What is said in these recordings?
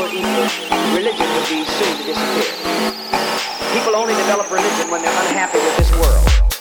were equal, religion would be soon to disappear. People only develop religion when they're unhappy with this world.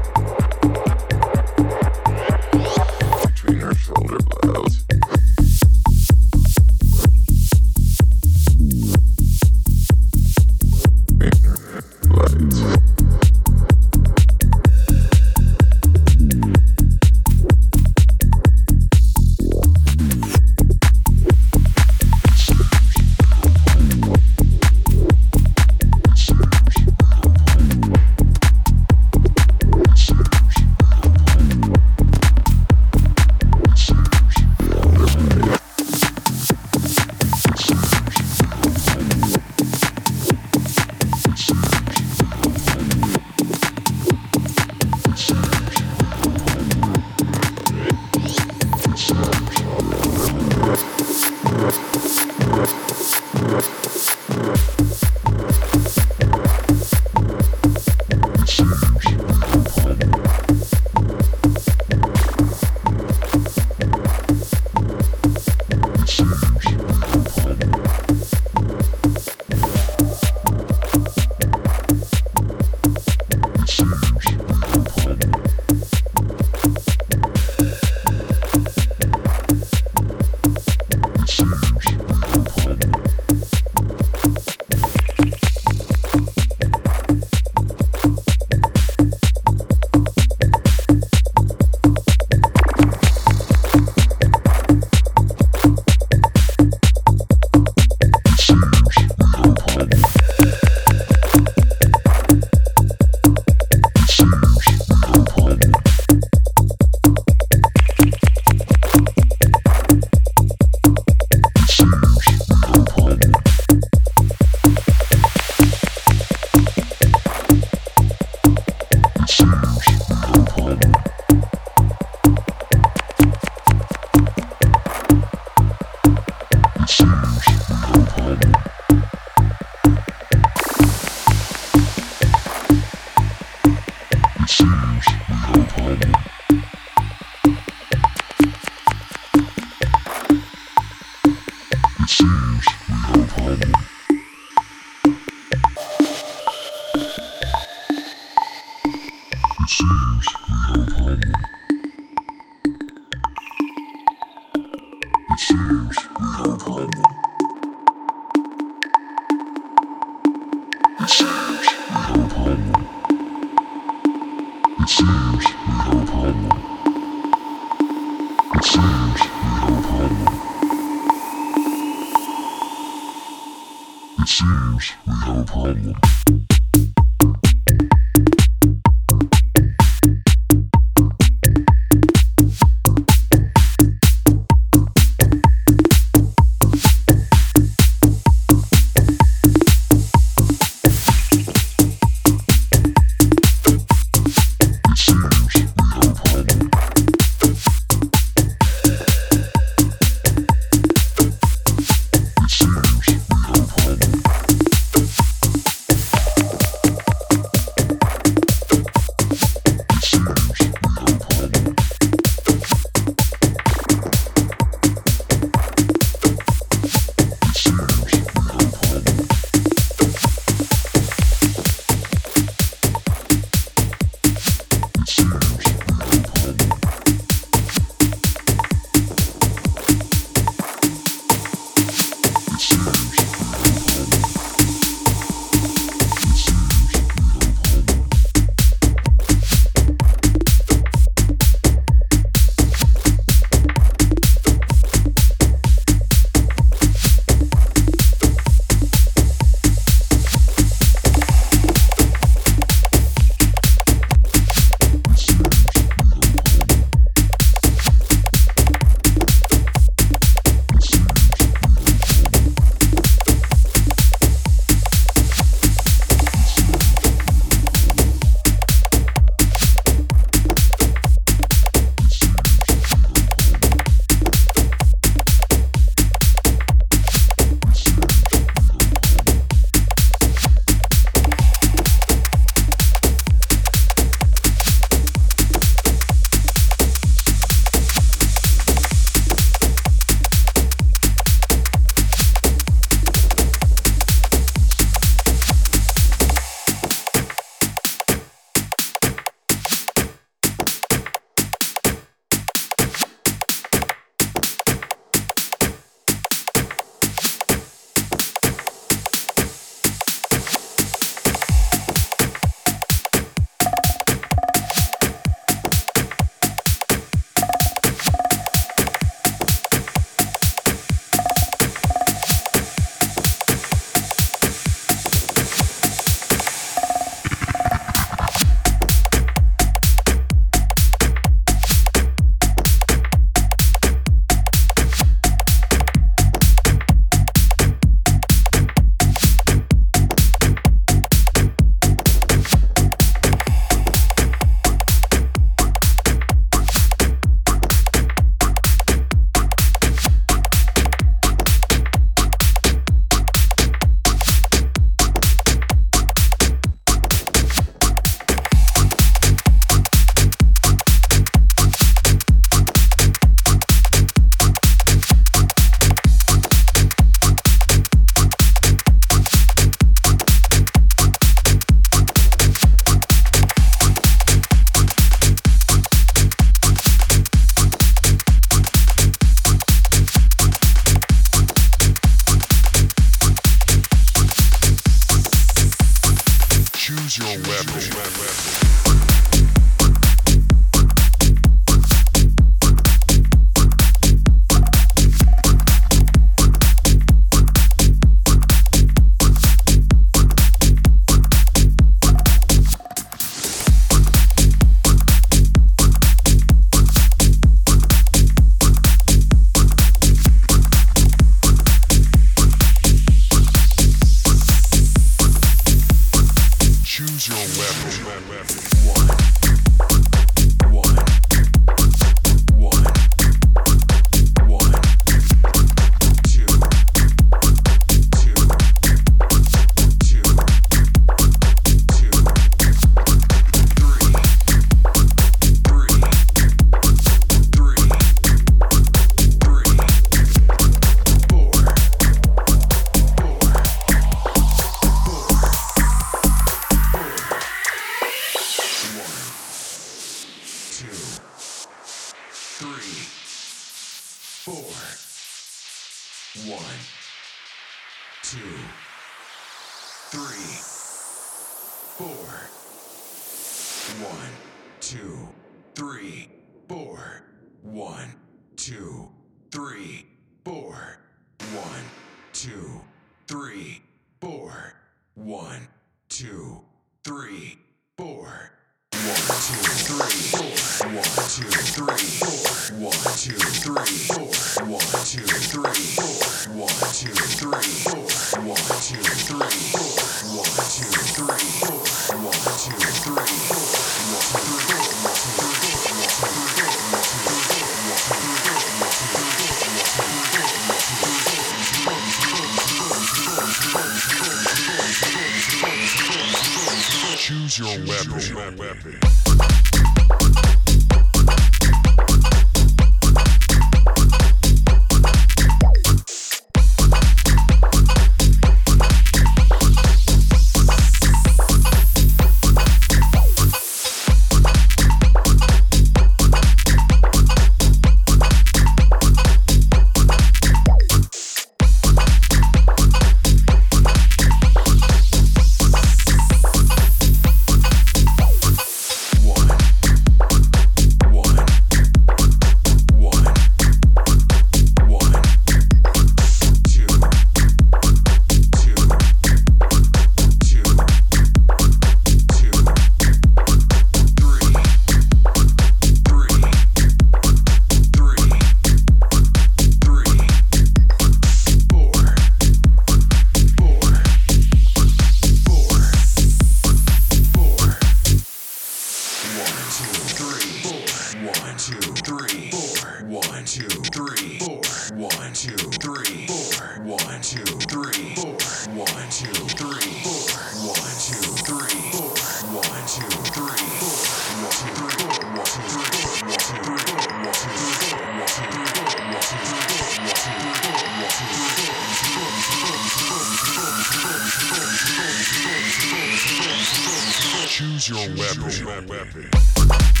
Choose your Choose weapon. Your weapon.